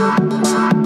Thank you.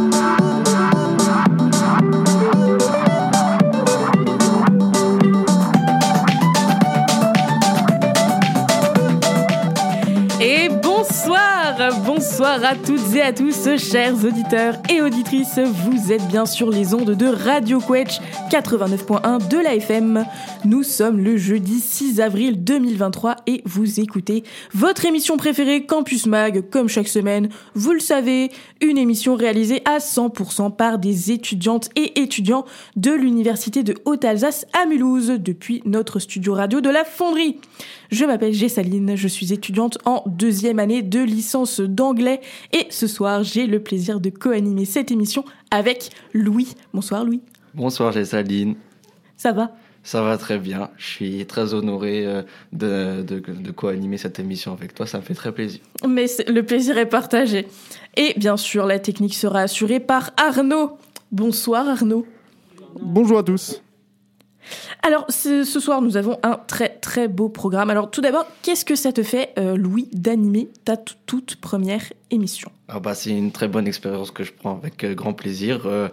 Bonsoir à toutes et à tous, chers auditeurs et auditrices. Vous êtes bien sur les ondes de Radio Quetch 89.1 de la FM. Nous sommes le jeudi 6 avril 2023 et vous écoutez votre émission préférée Campus Mag, comme chaque semaine. Vous le savez, une émission réalisée à 100% par des étudiantes et étudiants de l'Université de Haute-Alsace à Mulhouse depuis notre studio radio de la Fonderie. Je m'appelle Gessaline, je suis étudiante en deuxième année de licence d'anglais et ce soir j'ai le plaisir de co-animer cette émission avec Louis. Bonsoir Louis. Bonsoir Gessaline. Ça va? Ça va très bien. Je suis très honoré euh, de, de, de co-animer cette émission avec toi. Ça me fait très plaisir. Mais le plaisir est partagé. Et bien sûr, la technique sera assurée par Arnaud. Bonsoir Arnaud. Bonjour à tous. Alors, ce soir, nous avons un très très beau programme. Alors, tout d'abord, qu'est-ce que ça te fait, euh, Louis, d'animer ta toute première émission? Ah bah, C'est une très bonne expérience que je prends avec euh, grand plaisir. Euh,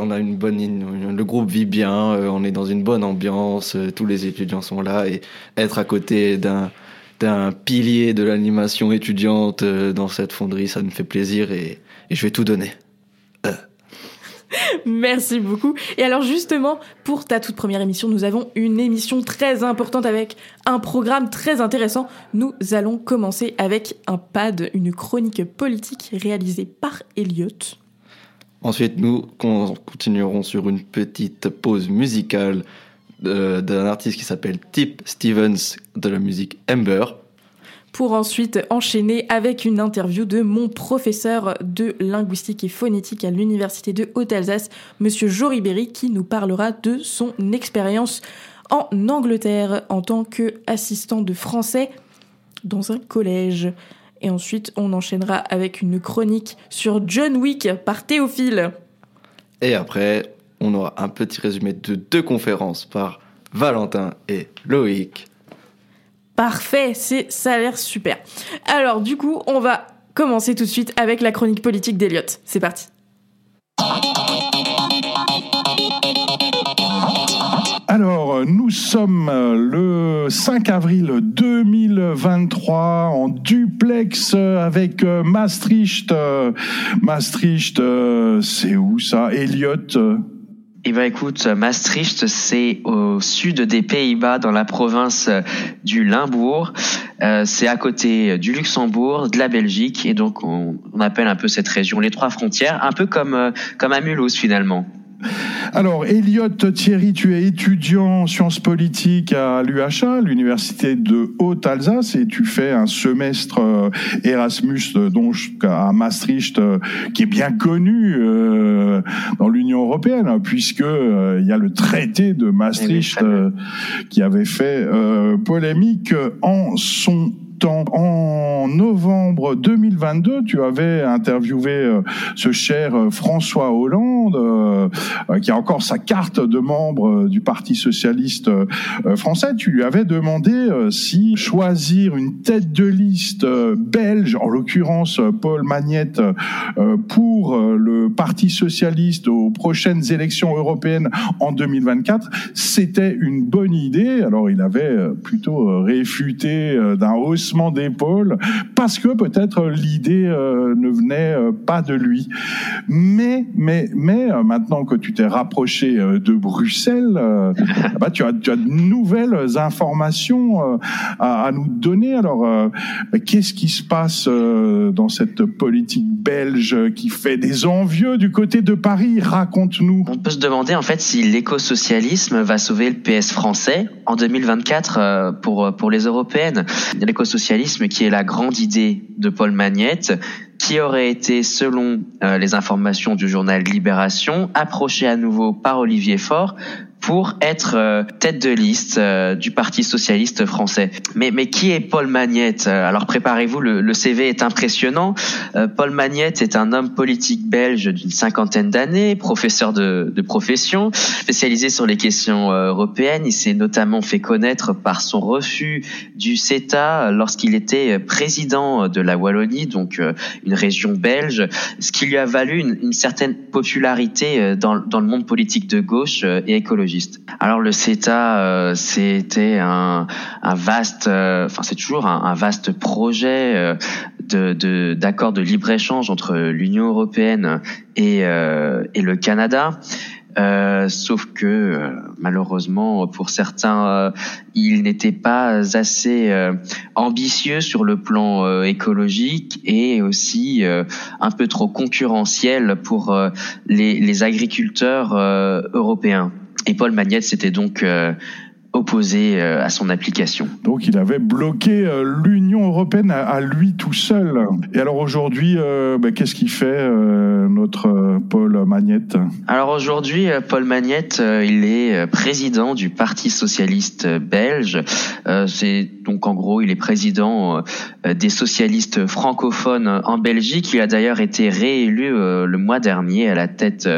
on a une bonne, le groupe vit bien, on est dans une bonne ambiance, tous les étudiants sont là et être à côté d'un pilier de l'animation étudiante dans cette fonderie, ça me fait plaisir et je vais tout donner. Merci beaucoup. Et alors justement, pour ta toute première émission, nous avons une émission très importante avec un programme très intéressant. Nous allons commencer avec un pad, une chronique politique réalisée par Elliot. Ensuite, nous continuerons sur une petite pause musicale d'un artiste qui s'appelle Tip Stevens de la musique Ember pour ensuite enchaîner avec une interview de mon professeur de linguistique et phonétique à l'université de Haute-Alsace, monsieur Jory Berry, qui nous parlera de son expérience en Angleterre en tant qu'assistant de français dans un collège. Et ensuite, on enchaînera avec une chronique sur John Wick par Théophile. Et après, on aura un petit résumé de deux conférences par Valentin et Loïc. Parfait, c'est ça a l'air super. Alors du coup, on va commencer tout de suite avec la chronique politique d'Eliott. C'est parti. Alors, nous sommes le 5 avril 2023 en duplex avec Maastricht. Maastricht, c'est où ça? Elliott eh ben écoute, Maastricht, c'est au sud des Pays-Bas, dans la province du Limbourg. Euh, c'est à côté du Luxembourg, de la Belgique, et donc on, on, appelle un peu cette région les trois frontières, un peu comme euh, comme à Mulhouse finalement. Alors, Elliot Thierry, tu es étudiant en sciences politiques à l'UHA, l'université de Haute-Alsace, et tu fais un semestre euh, Erasmus euh, donc à Maastricht, euh, qui est bien connu dans l'Union européenne, hein, puisque il y a le traité de Maastricht qui avait fait polémique en son en novembre 2022, tu avais interviewé euh, ce cher euh, François Hollande, euh, qui a encore sa carte de membre du Parti socialiste français. Tu lui avais demandé si choisir une tête de liste belge, en l'occurrence Paul Magnette, pour le Parti socialiste aux prochaines élections européennes en 2024, c'était une bonne idée. Alors il avait plutôt réfuté d'un hausse d'épaule parce que peut-être l'idée euh, ne venait euh, pas de lui. Mais mais mais euh, maintenant que tu t'es rapproché de Bruxelles, bah, tu as tu as de nouvelles informations à, à, nous donner. Alors qu'est-ce qui se passe dans cette politique belge qui fait des envieux du côté de Paris? Raconte-nous. On peut se demander en fait si l'écosocialisme va sauver le PS français en 2024 pour pour les européennes. L'écosocialisme qui est la grande idée de Paul Magnette, qui aurait été, selon euh, les informations du journal Libération, approché à nouveau par Olivier Faure pour être euh, tête de liste euh, du Parti socialiste français. Mais, mais qui est Paul Magnette Alors préparez-vous, le, le, CV est impressionnant. Euh, Paul Magnette est un homme politique belge d'une cinquantaine d'années, professeur de, de, profession, spécialisé sur les questions européennes. Il s'est notamment fait connaître par son refus du CETA lorsqu'il était président de la Wallonie, donc une région belge, ce qui lui a valu une, une certaine popularité dans, dans le monde politique de gauche et écologique. Alors le CETA, euh, c'était un, vaste, euh, c'est toujours un, vaste projet euh, d'accord de, libre échange entre l'Union européenne et, et le Canada. sauf que malheureusement pour certains, il n'était pas assez ambitieux sur le plan écologique et aussi un peu trop concurrentiel pour les agriculteurs européens. Et Paul Magnette s'était donc euh, opposé euh, à son application. Donc il avait bloqué euh, l'Union européenne à, lui tout seul. Et alors aujourd'hui, ben, qu'est-ce qu'il fait notre Paul Magnette? Alors aujourd'hui, Paul Magnette, il est président du Parti socialiste belge. C'est donc en gros, il est président des socialistes francophones en Belgique. Il a d'ailleurs été réélu le mois dernier à la tête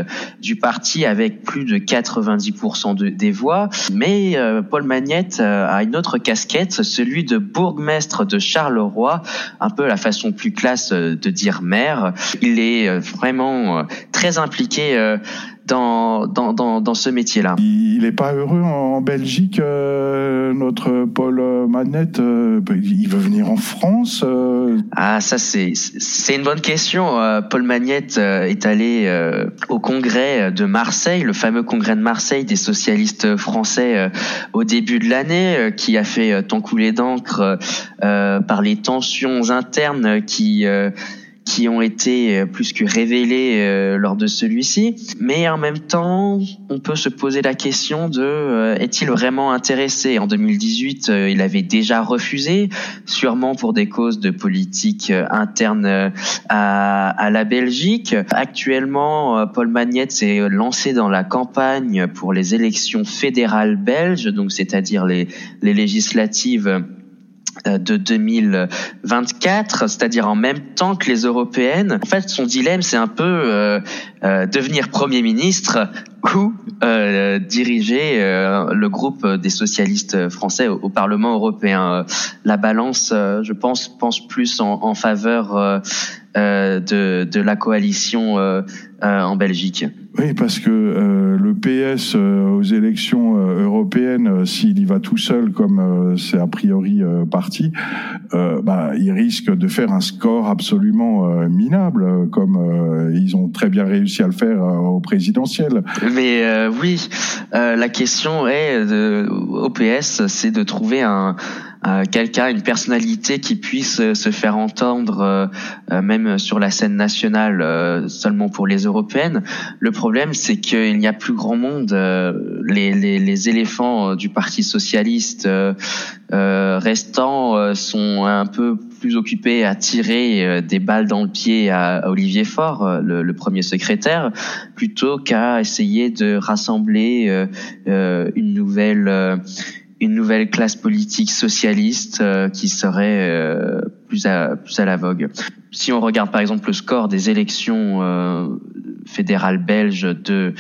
du parti avec plus de 90% de, des voix. Mais Paul Magnette euh, a une autre casquette, celui de bourgmestre de Charleroi, un peu la façon plus classe euh, de dire maire. Il est euh, vraiment très impliqué dans, dans, dans, dans ce métier-là. Il n'est pas heureux en Belgique, euh, notre Paul Manette. Euh, il veut venir en France. Euh. Ah, ça c'est c'est une bonne question. Paul Magnette est allé au congrès de Marseille, le fameux congrès de Marseille des socialistes français au début de l'année, qui a fait tant couler d'encre par les tensions internes qui qui ont été euh, plus que révélés euh, lors de celui-ci. Mais en même temps, on peut se poser la question de euh, est-il vraiment intéressé? En 2018, il avait déjà refusé, sûrement pour des causes de politique interne à, à la Belgique. Actuellement, Paul Magnette s'est lancé dans la campagne pour les élections fédérales belges, donc c'est-à-dire les, les législatives de 2024, c'est-à-dire en même temps que les européennes. En fait, son dilemme, c'est un peu euh, euh, devenir Premier ministre ou diriger le groupe des socialistes français au, Parlement européen. La balance, je pense, pense plus en, en faveur de, de, la coalition en Belgique. Oui, parce que euh, le PS euh, aux élections euh, européennes, s'il y va tout seul, comme c'est a priori parti, bah, il risque de faire un score absolument minable, comme ils ont très bien réussi à le faire au présidentiel. Mais oui, la question est de, au PS, c'est de trouver un quelqu'un, une personnalité qui puisse euh, se faire entendre euh, euh, même sur la scène nationale seulement pour les européennes. Problème, c'est qu'il n'y a plus grand monde. Les, les, les, éléphants du Parti socialiste restants sont un peu plus occupés à tirer des balles dans le pied à, Olivier Faure, le, le, premier secrétaire, plutôt qu'à essayer de rassembler une nouvelle une nouvelle classe politique socialiste euh, qui serait euh, plus à la vogue. Si on regarde par exemple le score des élections euh, fédérales belges de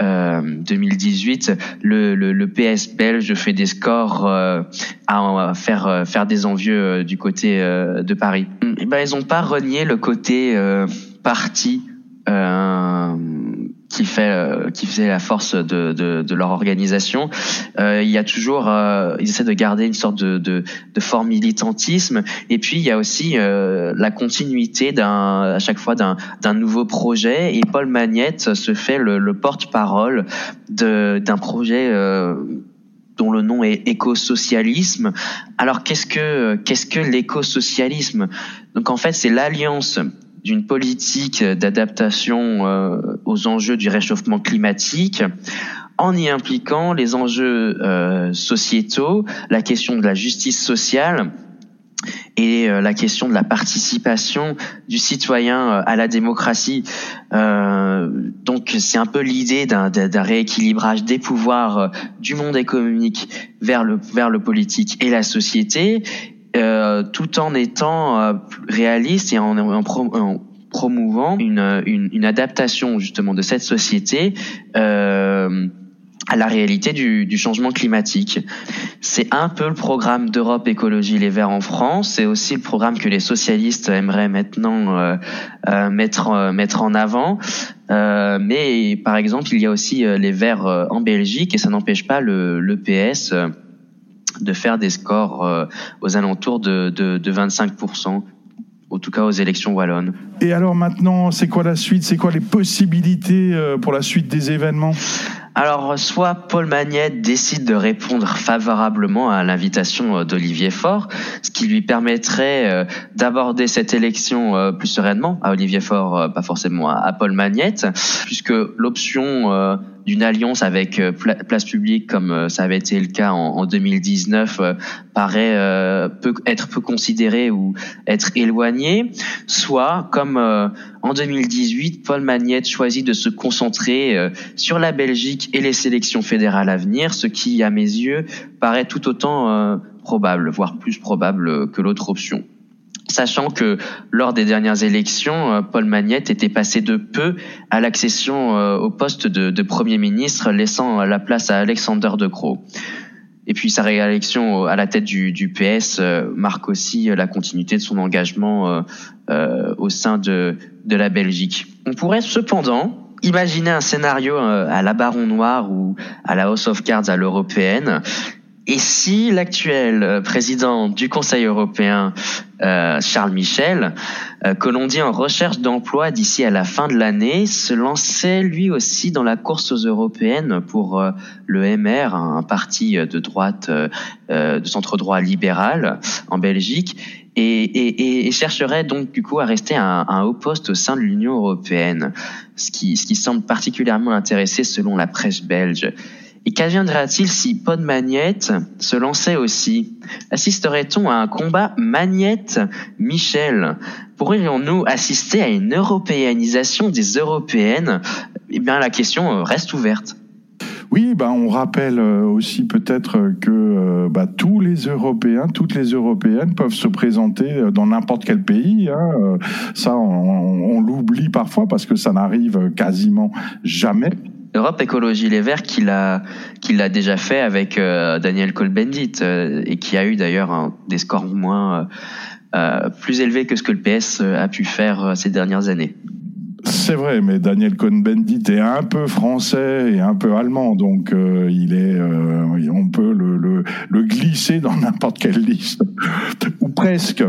2018, le, PS belge fait des scores à faire des envieux du côté de Paris. Eh ben ils n'ont pas renié le côté parti qui fait euh, qui faisait la force de, de, de leur organisation. Euh, il y a toujours, euh, ils essaient de garder une sorte de, de, de fort militantisme. Et puis il y a aussi la continuité d'un à chaque fois d'un d'un nouveau projet. Et Paul Magnette se fait le, le porte-parole d'un projet. Dont le nom est écosocialisme. Alors qu'est-ce que qu'est-ce que l'écosocialisme? Donc en fait, c'est l'alliance d'une politique d'adaptation euh, aux enjeux du réchauffement climatique en y impliquant les enjeux euh, sociétaux, la question de la justice sociale et la question de la participation du citoyen à la démocratie. donc c'est un peu l'idée d'un rééquilibrage des pouvoirs du monde économique vers le politique et la société euh, tout en étant euh, réaliste et en, promouvant une, une, adaptation justement de cette société euh, à la réalité du, du changement climatique. C'est un peu le programme d'Europe Écologie Les Verts en France. C'est aussi le programme que les socialistes aimeraient maintenant mettre mettre en avant. mais par exemple, il y a aussi les Verts en Belgique et ça n'empêche pas le, le PS de faire des scores euh, aux alentours de, de, de 25%, en tout cas aux élections wallonnes. Et alors maintenant, c'est quoi la suite? C'est quoi les possibilités euh, pour la suite des événements? Alors, soit Paul Magnette décide de répondre favorablement à l'invitation euh, d'Olivier Faure, ce qui lui permettrait d'aborder cette élection plus sereinement, à Olivier Faure, pas forcément à Paul Magnette, puisque l'option d'une alliance avec euh, Place Publique, comme euh, ça avait été le cas en, 2019, euh, paraît être peu considéré ou être éloigné, soit comme en 2018, Paul Magnette choisit de se concentrer sur la Belgique et les sélections fédérales à venir, ce qui, à mes yeux, paraît tout autant probable, voire plus probable que l'autre option sachant que lors des dernières élections, euh, Paul Magnette était passé de peu à l'accession euh, au poste de, Premier ministre, laissant la place à Alexander De Croo. Et puis sa réélection à la tête du, PS euh, marque aussi la continuité de son engagement au sein de, de la Belgique. On pourrait cependant imaginer un scénario à la Baron Noir ou à la House of Cards à l'européenne et si l'actuel euh, président du Conseil européen, euh, Charles Michel, euh, que l'on dit en recherche d'emploi d'ici à la fin de l'année, se lançait lui aussi dans la course aux européennes pour le MR, un parti de droite, de centre droit libéral en Belgique, et, et, chercherait donc du coup à rester à un, haut poste au sein de l'Union européenne, ce qui, ce qui semble particulièrement intéressé selon la presse belge. Et qu'adviendra-t-il si Pod Magnette se lançait aussi? Assisterait-on à un combat Magnette-Michel Pourrions-nous assister à une européanisation des européennes? Eh bien, la question reste ouverte. Oui, bah, on rappelle euh, aussi peut-être que euh, bah, tous les Européens, toutes les Européennes peuvent se présenter euh, dans n'importe quel pays. Hein. Ça, on l'oublie parfois parce que ça n'arrive quasiment jamais. Europe Écologie Les Verts qui l'a qui l'a déjà fait avec euh, Daniel Cohn-Bendit euh, et qui a eu d'ailleurs des scores moins euh, plus élevés que ce que le PS a pu faire ces dernières années. C'est vrai, mais Daniel Cohn-Bendit est un peu français et un peu allemand, donc il est, on peut le, le, le glisser dans n'importe quelle liste, ou presque.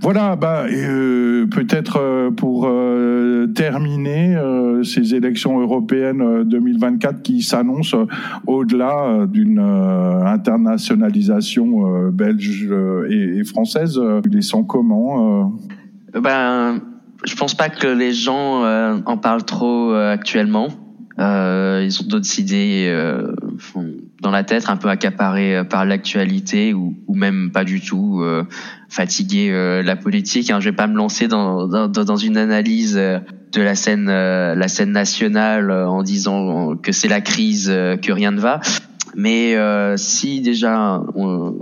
Voilà, bah, euh, peut-être euh, pour euh, terminer ces élections européennes 2024 qui s'annoncent au-delà d'une internationalisation belge et, française, ils sont comment Ben, je pense pas que les gens en parlent trop actuellement. ils ont d'autres idées dans la tête, un peu accaparés par l'actualité ou, même pas du tout fatiguer euh, la politique. Hein. Je vais pas me lancer dans, dans, dans une analyse euh, de la scène, euh, la scène nationale en disant que c'est la crise, que rien ne va. Mais si déjà on,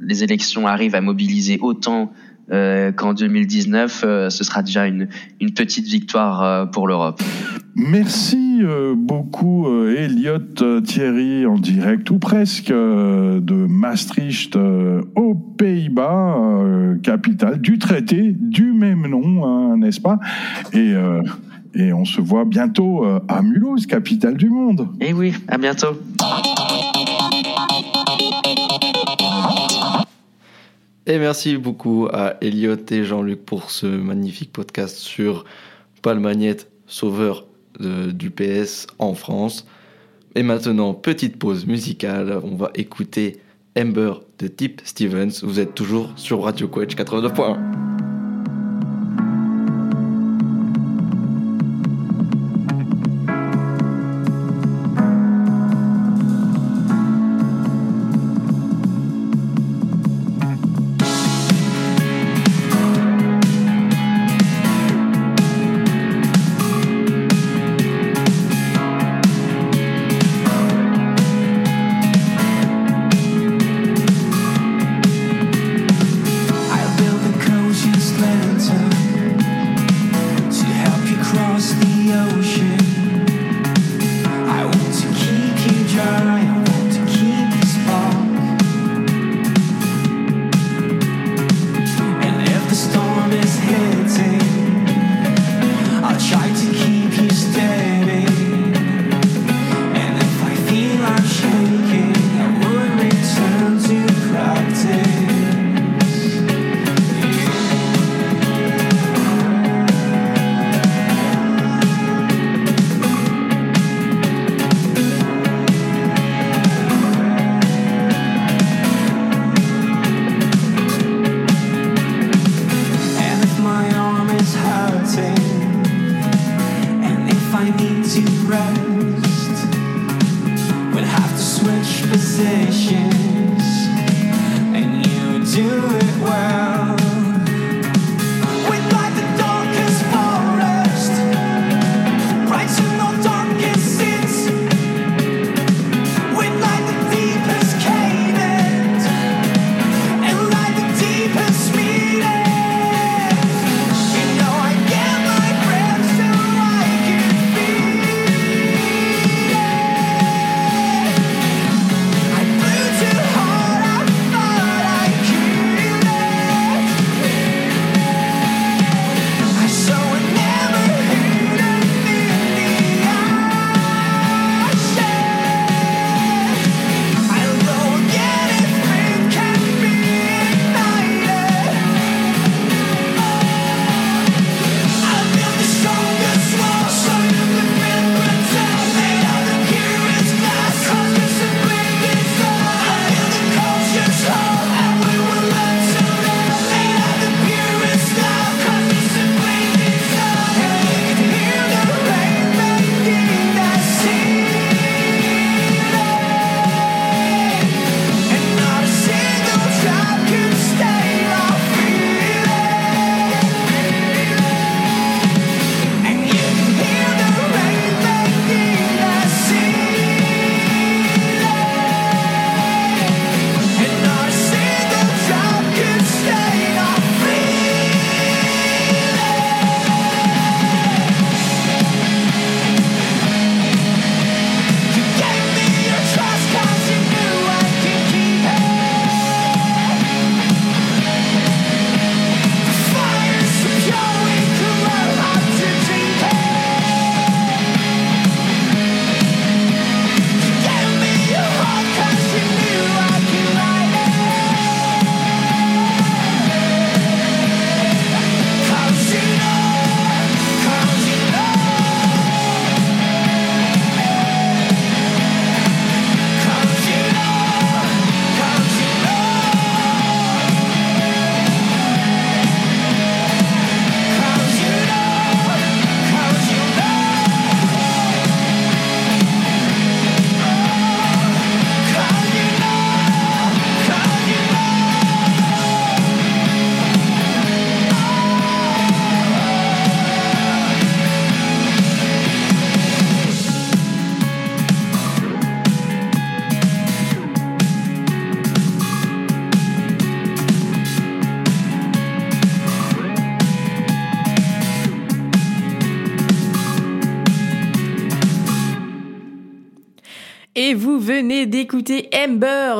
les élections arrivent à mobiliser autant qu'en 2019, ce sera déjà une, une petite victoire pour l'Europe. Merci euh, beaucoup euh, Elliot euh, Thierry en direct ou presque de Maastricht aux Pays-Bas, capitale du traité du même nom, hein, n'est-ce pas? Et, et on se voit bientôt à Mulhouse, capitale du monde. Eh oui, à bientôt. Et merci beaucoup à Elliot et Jean-Luc pour ce magnifique podcast sur Paul Magnette, sauveur du PS en France. Et maintenant, petite pause musicale, on va écouter Ember de Tip Stevens. Vous êtes toujours sur Radio Coach 89.1.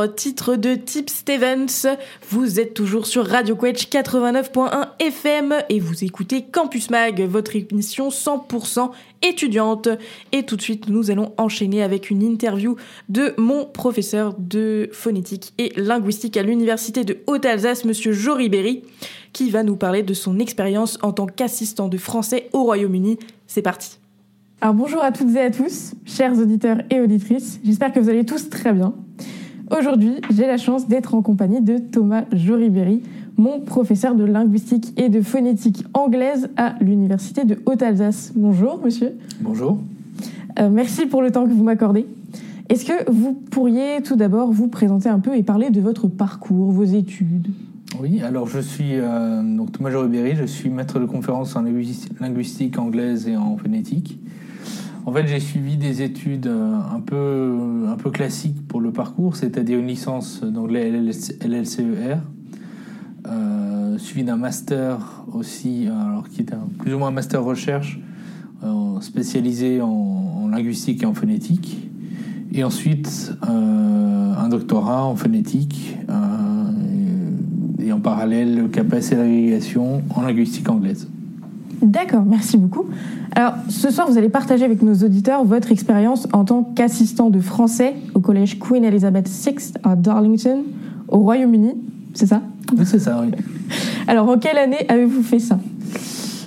titre de Tip Stevens. Vous êtes toujours sur Radio Quetch 89.1 FM et vous écoutez Campus Mag, votre émission 100% étudiante. Et tout de suite, nous allons enchaîner avec une interview de mon professeur de phonétique et linguistique à l'Université de Haute-Alsace, monsieur Jory Berry, qui va nous parler de son expérience en tant qu'assistant de français au Royaume-Uni. C'est parti. Alors bonjour à toutes et à tous, chers auditeurs et auditrices. J'espère que vous allez tous très bien. Aujourd'hui, j'ai la chance d'être en compagnie de Thomas Joriberi, mon professeur de linguistique et de phonétique anglaise à l'Université de Haute-Alsace. Bonjour, monsieur. Bonjour. Euh, merci pour le temps que vous m'accordez. Est-ce que vous pourriez tout d'abord vous présenter un peu et parler de votre parcours, vos études? Oui, alors je suis euh, donc Thomas Joriberi, je suis maître de conférence en linguis- linguistique anglaise et en phonétique. En fait, j'ai suivi des études euh, un peu, un peu classiques pour le parcours, c'est-à-dire une licence d'anglais LLCER, euh, suivi d'un master aussi, alors qui était un- plus ou moins un master recherche euh, spécialisé en, linguistique et en phonétique. Et ensuite, euh, un doctorat en phonétique euh, et en parallèle, le CAPES et l'agrégation en linguistique anglaise. D'accord, merci beaucoup. Alors, ce soir, vous allez partager avec nos auditeurs votre expérience en tant qu'assistant de français au collège Queen Elizabeth VI à Darlington, au Royaume-Uni. C'est ça? Oui, c'est ça, oui. Alors, en quelle année avez-vous fait ça?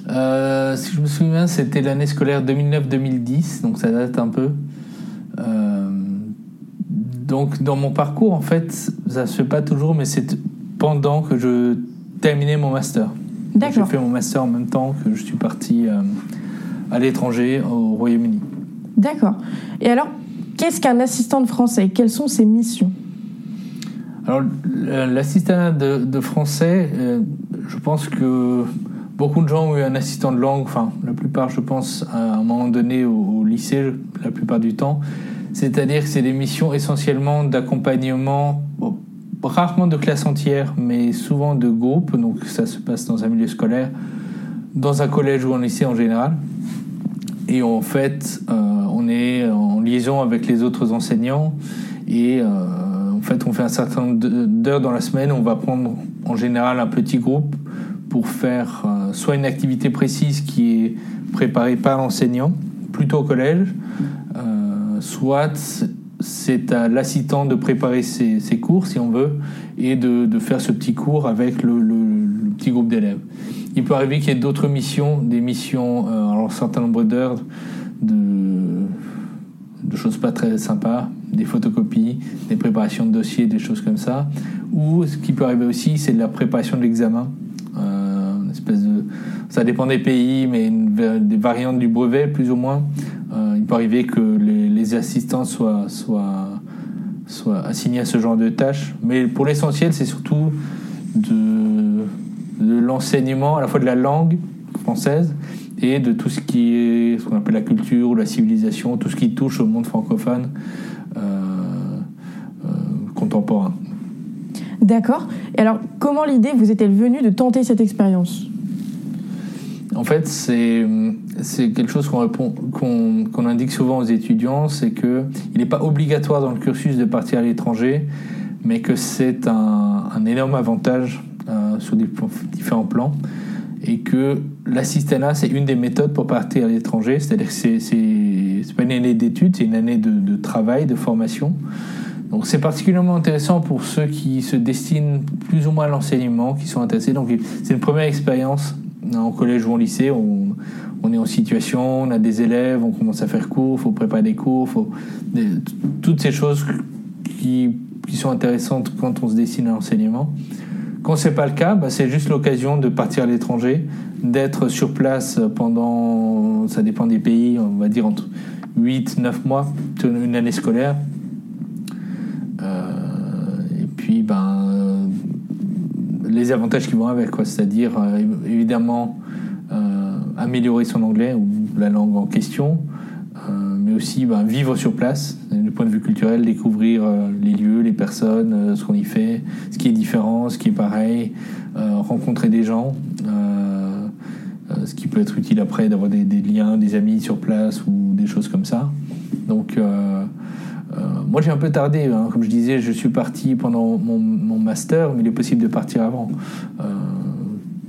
Euh, si je me souviens c'était l'année scolaire 2009-2010, donc ça date un peu. Euh, donc, dans mon parcours, en fait, ça se fait pas toujours, mais c'est pendant que je terminais mon master. J'ai fait mon master en même temps que je suis parti euh, à l'étranger, au Royaume-Uni. D'accord. Et alors, qu'est-ce qu'un assistant de français Quelles sont ses missions? Alors, l- l'assistant de, de français, euh, je pense que beaucoup de gens ont eu un assistant de langue, enfin, la plupart, je pense, à un moment donné au, au lycée, la plupart du temps. C'est-à-dire que c'est des missions essentiellement d'accompagnement, bon, rarement de classe entière, mais souvent de groupe, donc ça se passe dans un milieu scolaire, dans un collège ou un lycée en général. Et en fait, euh, on est en liaison avec les autres enseignants et euh, en fait, on fait un certain nombre d'heures dans la semaine. On va prendre en général un petit groupe pour faire euh, soit une activité précise qui est préparée par l'enseignant, plutôt au collège, soit c'est à l'assistant de préparer ses, cours, si on veut, et de, faire ce petit cours avec le petit groupe d'élèves. Il peut arriver qu'il y ait d'autres missions, des missions, euh, alors un certain nombre d'heures de, de choses pas très sympas, des photocopies, des préparations de dossiers, des choses comme ça. Ou ce qui peut arriver aussi, c'est de la préparation de l'examen. Euh, une espèce de, ça dépend des pays, mais des variantes du brevet, plus ou moins. Euh, il peut arriver que les, assistants soient, assignés à ce genre de tâches. Mais pour l'essentiel, c'est surtout de, de l'enseignement, à la fois de la langue française et de tout ce qui est ce qu'on appelle la culture ou la civilisation, tout ce qui touche au monde francophone euh, euh, contemporain. D'accord. Et alors, comment l'idée vous est-elle venue de tenter cette expérience? En fait, c'est quelque chose qu'on indique souvent aux étudiants, c'est que il n'est pas obligatoire dans le cursus de partir à l'étranger, mais que c'est un, énorme avantage euh, sur différents plans, et que l'assistanat c'est une des méthodes pour partir à l'étranger, c'est-à-dire que c'est pas une année d'études, c'est une année de, de travail, de formation. Donc c'est particulièrement intéressant pour ceux qui se destinent plus ou moins à l'enseignement, qui sont intéressés. Donc c'est une première expérience en collège ou en lycée. On, est en situation, on a des élèves, on commence à faire cours, faut préparer des cours, faut toutes ces choses qui, sont intéressantes quand on se destine à l'enseignement. Quand c'est pas le cas, bah, c'est juste l'occasion de partir à l'étranger, d'être sur place pendant, ça dépend des pays, on va dire entre 8, 9 mois, une année scolaire. Euh, et puis, ben, euh, les avantages qui vont avec, quoi. C'est-à-dire, euh, évidemment, euh, améliorer son anglais ou la langue en question, euh, mais aussi ben, vivre sur place, du point de vue culturel, découvrir les lieux, les personnes, ce qu'on y fait, ce qui est différent, ce qui est pareil, rencontrer des gens, ce qui peut être utile après d'avoir des, des liens, des amis sur place ou des choses comme ça. Donc, euh, euh, moi j'ai un peu tardé, hein. comme je disais, je suis parti pendant mon, mon master, mais il est possible de partir avant. Euh,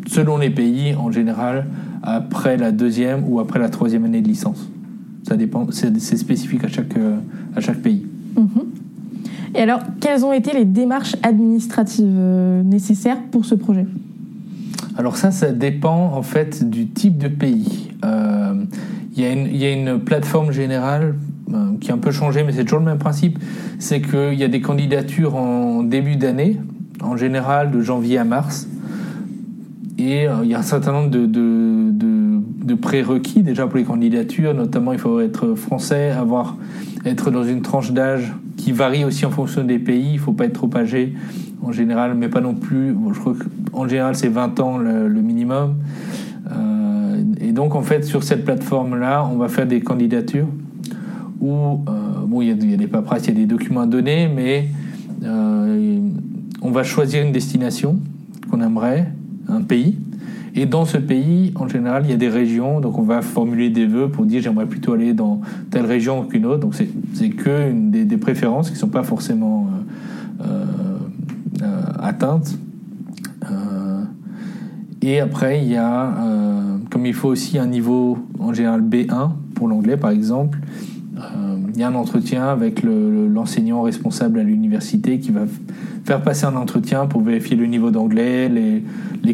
selon les pays, en général, après la deuxième ou après la troisième année de licence. Ça dépend, c'est spécifique à chaque, euh, à chaque pays. Mhm. Et alors, quelles ont été les démarches administratives euh, nécessaires pour ce projet? Alors ça, ça dépend en fait du type de pays. Euh, Il y, a une- il y a une plateforme générale euh, qui a un peu changé, mais c'est toujours le même principe. C'est qu'il y a des candidatures en début d'année, en général de janvier à mars. Et euh, il y a un certain nombre de, prérequis déjà pour les candidatures. Notamment, il faut être français, avoir, être dans une tranche d'âge qui varie aussi en fonction des pays. Il ne faut pas être trop âgé en général, mais pas non plus. bon, je crois qu'en général, c'est 20 ans le, le minimum. Euh, et donc, en fait, sur cette plateforme-là, on va faire des candidatures où, euh, bon, il y, a- des paperasses, il y a des documents à donner, mais euh, on va choisir une destination qu'on aimerait, un pays. Et dans ce pays, en général, il y a des régions, donc on va formuler des vœux pour dire j'aimerais plutôt aller dans telle région qu'une autre. Donc c'est que des, préférences qui ne sont pas forcément euh, atteintes. Et après, il y a, comme il faut aussi un niveau en général B1 pour l'anglais par exemple, il y a un entretien avec le- le- l'enseignant responsable à l'université qui va faire passer un entretien pour vérifier le niveau d'anglais, les,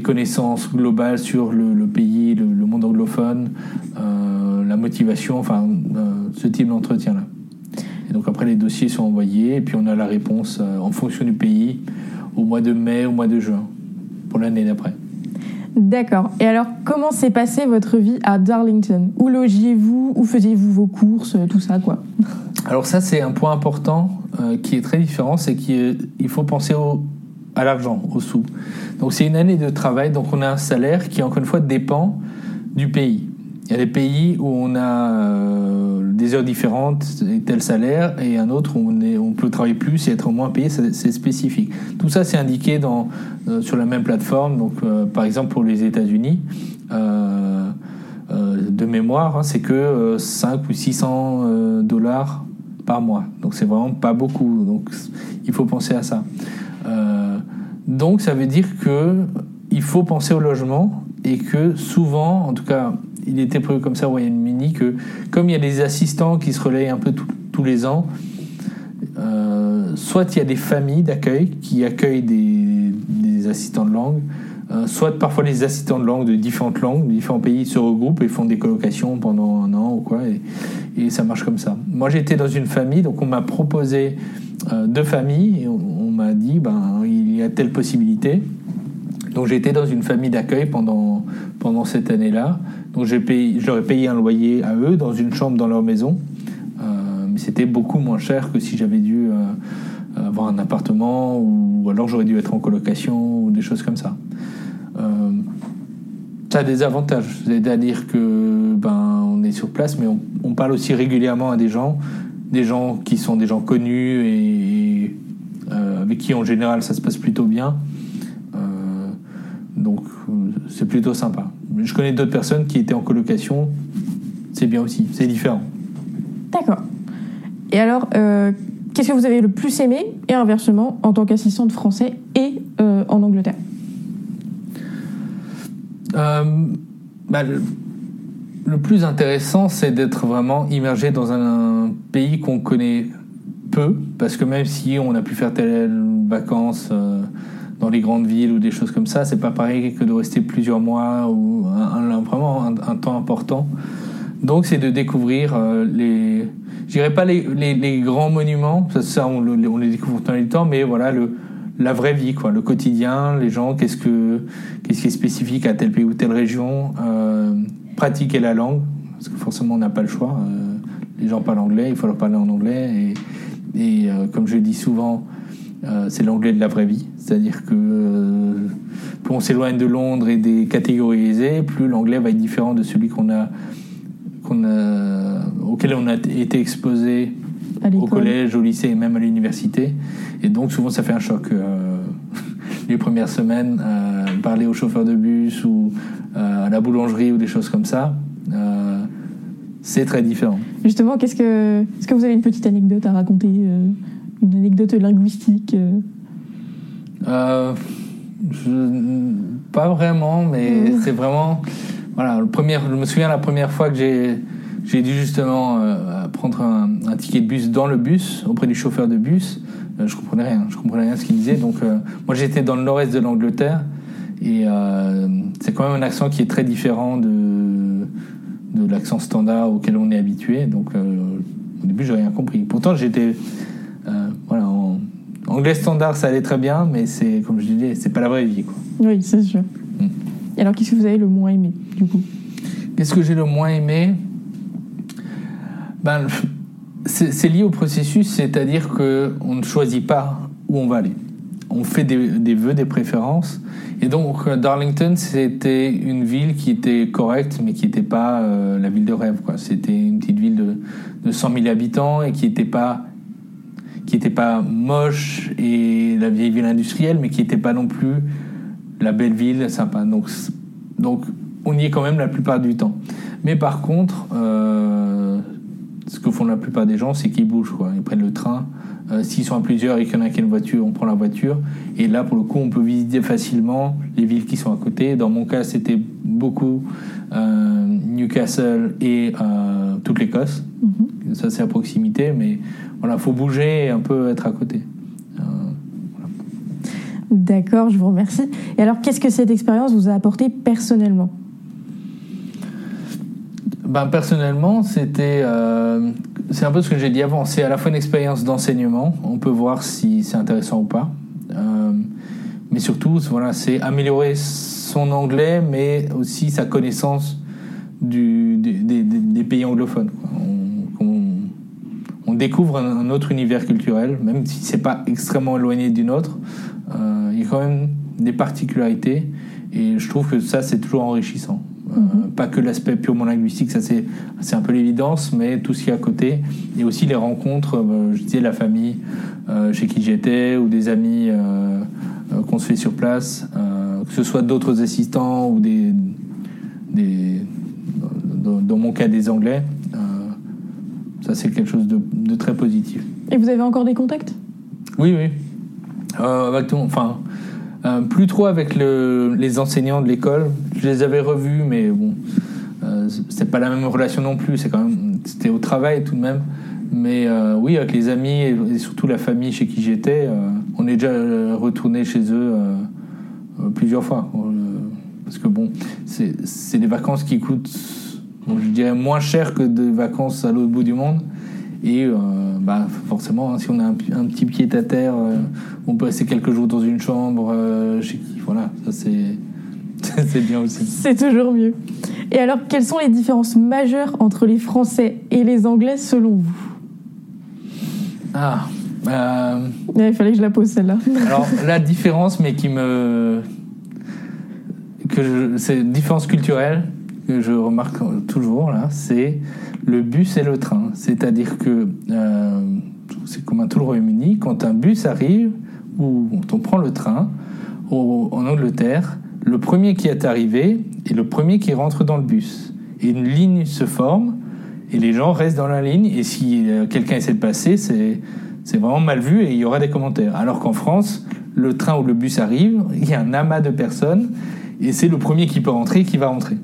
connaissances globales sur le, pays, le, monde anglophone, euh, la motivation, enfin euh, ce type d'entretien-là. Et donc après les dossiers sont envoyés et puis on a la réponse euh, en fonction du pays au mois de mai, au mois de juin, pour l'année d'après. D'accord. Et alors, comment s'est passée votre vie à Darlington? Où logiez-vous? Où faisiez-vous vos courses Tout ça, quoi? Alors ça, c'est un point important euh, qui est très différent, c'est qu'il faut penser au, à l'argent, aux sous. Donc c'est une année de travail, donc on a un salaire qui, encore une fois, dépend du pays. Il y a des pays où on a euh, des heures différentes et tel salaire, et un autre où on, peut travailler plus et être moins payé, c'est spécifique. Tout ça, c'est indiqué euh, sur la même plateforme. Donc, euh, par exemple, pour les États-Unis, de mémoire, hein, c'est que euh, 5 ou 600 euh, dollars par mois. Donc, c'est vraiment pas beaucoup. Donc, il faut penser à ça. Donc, ça veut dire que il faut penser au logement et que souvent, en tout cas, il était prévu comme ça au Royaume-Uni que comme il y a des assistants qui se relayent un peu tous les ans, euh, soit il y a des familles d'accueil qui accueillent des, assistants de langue, euh, soit parfois les assistants de langue de différentes langues, de différents pays se regroupent et font des colocations pendant un an ou quoi, et, ça marche comme ça. Moi j'étais dans une famille, donc on m'a proposé euh, deux familles, et on, on m'a dit ben il y a telle possibilité. Donc été dans une famille d'accueil pendant, pendant cette année-là. Donc je payé un loyer à eux dans une chambre dans leur maison. Euh, mais c'était beaucoup moins cher que si j'avais dû euh, avoir un appartement ou alors j'aurais dû être en colocation ou des choses comme ça. Euh, ça a des avantages, c'est-à-dire que ben on est sur place, mais on, parle aussi régulièrement à des gens, des gens qui sont des gens connus et, euh, avec qui en général ça se passe plutôt bien. Donc c'est plutôt sympa. Je connais d'autres personnes qui étaient en colocation, c'est bien aussi, c'est différent. D'accord. Et alors, euh, qu'est-ce que vous avez le plus aimé Et inversement, en tant qu'assistante français et euh, en Angleterre? Euh, bah, le, le plus intéressant, c'est d'être vraiment immergé dans un, pays qu'on connaît peu, parce que même si on a pu faire telle vacances dans les grandes villes ou des choses comme ça, c'est pas pareil que de rester plusieurs mois ou un- vraiment un, temps important. Donc, c'est de découvrir euh, les, je dirais pas les, grands monuments, ça, on, le- on les découvre dans le temps, mais voilà le la vraie vie, quoi, le quotidien, les gens, qu'est-ce que qui est spécifique à tel pays ou telle région, euh, pratiquer la langue, parce que forcément on n'a pas le choix. euh, les gens parlent anglais, il faut leur parler en anglais, et, et comme je dis souvent, euh, c'est l'anglais de la vraie vie, c'est-à-dire que euh, plus on s'éloigne de Londres et des catégories aisées, plus l'anglais va être différent de celui qu'on a, qu'on a, auquel on a été exposé au collège, au lycée et même à l'université. Et donc souvent ça fait un choc. euh, les premières semaines, parler au chauffeur de bus ou à la boulangerie ou des choses comme ça, c'est très différent. Justement, qu'est-ce que, est-ce que vous avez une petite anecdote à raconter Une anecdote linguistique euh Euh, je- pas vraiment, mais c'est vraiment. Voilà, le premier, je me souviens la première fois que j'ai, j'ai dû justement euh, prendre un, un ticket de bus dans le bus auprès du chauffeur de bus. Euh, je comprenais rien, je comprenais rien ce qu'il disait. Donc, euh, moi j'étais dans le nord-est de l'Angleterre et c'est quand même un accent qui est très différent de, de l'accent standard auquel on est habitué. Donc, au début, j'ai rien compris. Pourtant, j'étais. Anglais standard, ça allait très bien, mais c'est, comme je disais, c'est pas la vraie vie. Quoi. Oui, c'est sûr. Mm. Et alors, qu'est-ce que vous avez le moins aimé, du coup? Qu'est-ce que j'ai le moins aimé? Ben, c'est, lié au processus, c'est-à-dire qu'on ne choisit pas où on va aller. On fait des, des vœux, des préférences. Et donc, euh, Darlington, c'était une ville qui était correcte, mais qui n'était pas euh, la ville de rêve. Quoi. C'était une petite ville de, de 100 000 habitants et qui n'était pas qui était pas moche et la vieille ville industrielle, mais qui n'était pas non plus la belle ville sympa. Donc, donc on y est quand même la plupart du temps. Mais par contre, euh, ce que font la plupart des gens, c'est qu'ils bougent. Quoi. Ils prennent le train. Euh, S'ils sont à plusieurs et qu'il y en a qui a une voiture, on prend la voiture. Et là, pour le coup, on peut visiter facilement les villes qui sont à côté. Dans mon cas, c'était beaucoup euh, Newcastle et toute l'Écosse. Mhm. Ça, c'est à proximité, mais voilà, faut bouger et un peu être à côté. Euh, D'accord, je vous remercie. Et alors, qu'est-ce que cette expérience vous a apporté personnellement? Ben, personnellement, c'était. euh, c'est un peu ce que j'ai dit avant. C'est à la fois une expérience d'enseignement. On peut voir si c'est intéressant ou pas. Euh, mais surtout, voilà, c'est améliorer son anglais, mais aussi sa connaissance du, des, des- des pays anglophones. quoi. On, découvre un, autre univers culturel, même si c'est pas extrêmement éloigné du nôtre. Euh, il y a quand même des particularités, et je trouve que ça, c'est toujours enrichissant. Euh, pas que l'aspect purement linguistique, ça c'est un peu l'évidence, mais tout ce qui est à côté, et aussi les rencontres, euh, je disais la famille euh, chez qui j'étais, ou des amis qu'on se fait sur place, que ce soit d'autres assistants ou des, des dans, dans mon cas des Anglais, ça c'est quelque chose de, de très positif. Et vous avez encore des contacts? Oui, oui. Euh, avec tout- enfin, euh, plus trop avec le- les enseignants de l'école. Je les avais revus, mais bon, euh, c'est pas la même relation non plus. C'est quand même, c'était au travail tout de même. Mais euh, oui, avec les amis et, et surtout la famille chez qui j'étais, on est déjà retourné chez eux plusieurs fois. Parce que bon, c'est des vacances qui coûtent, je dirais, moins cher que des vacances à l'autre bout du monde. Et euh, bah, forcément, hein, si on a un, un petit pied à terre, euh, on peut rester quelques jours dans une chambre euh, chez qui. Voilà, ça c'est c'est bien aussi. C'est toujours mieux. Et alors, quelles sont les différences majeures entre les Français et les Anglais selon vous? Ah, Ouais, Il fallait que je la pose celle-là. alors la différence, mais qui me. que je- c'est différence culturelle que je remarque toujours là, c'est le bus et le train. C'est-à-dire que euh, c'est comme à tout le Royaume-Uni, quand un bus arrive ou quand on prend le train en Angleterre, le premier qui est arrivé est le premier qui rentre dans le bus. Et une ligne se forme et les gens restent dans la ligne. Et si euh, quelqu'un essaie de passer, c'est c'est vraiment mal vu et il y aura des commentaires. Alors qu'en France, le train ou le bus arrive, il y a un amas de personnes et c'est le premier qui peut rentrer qui va rentrer.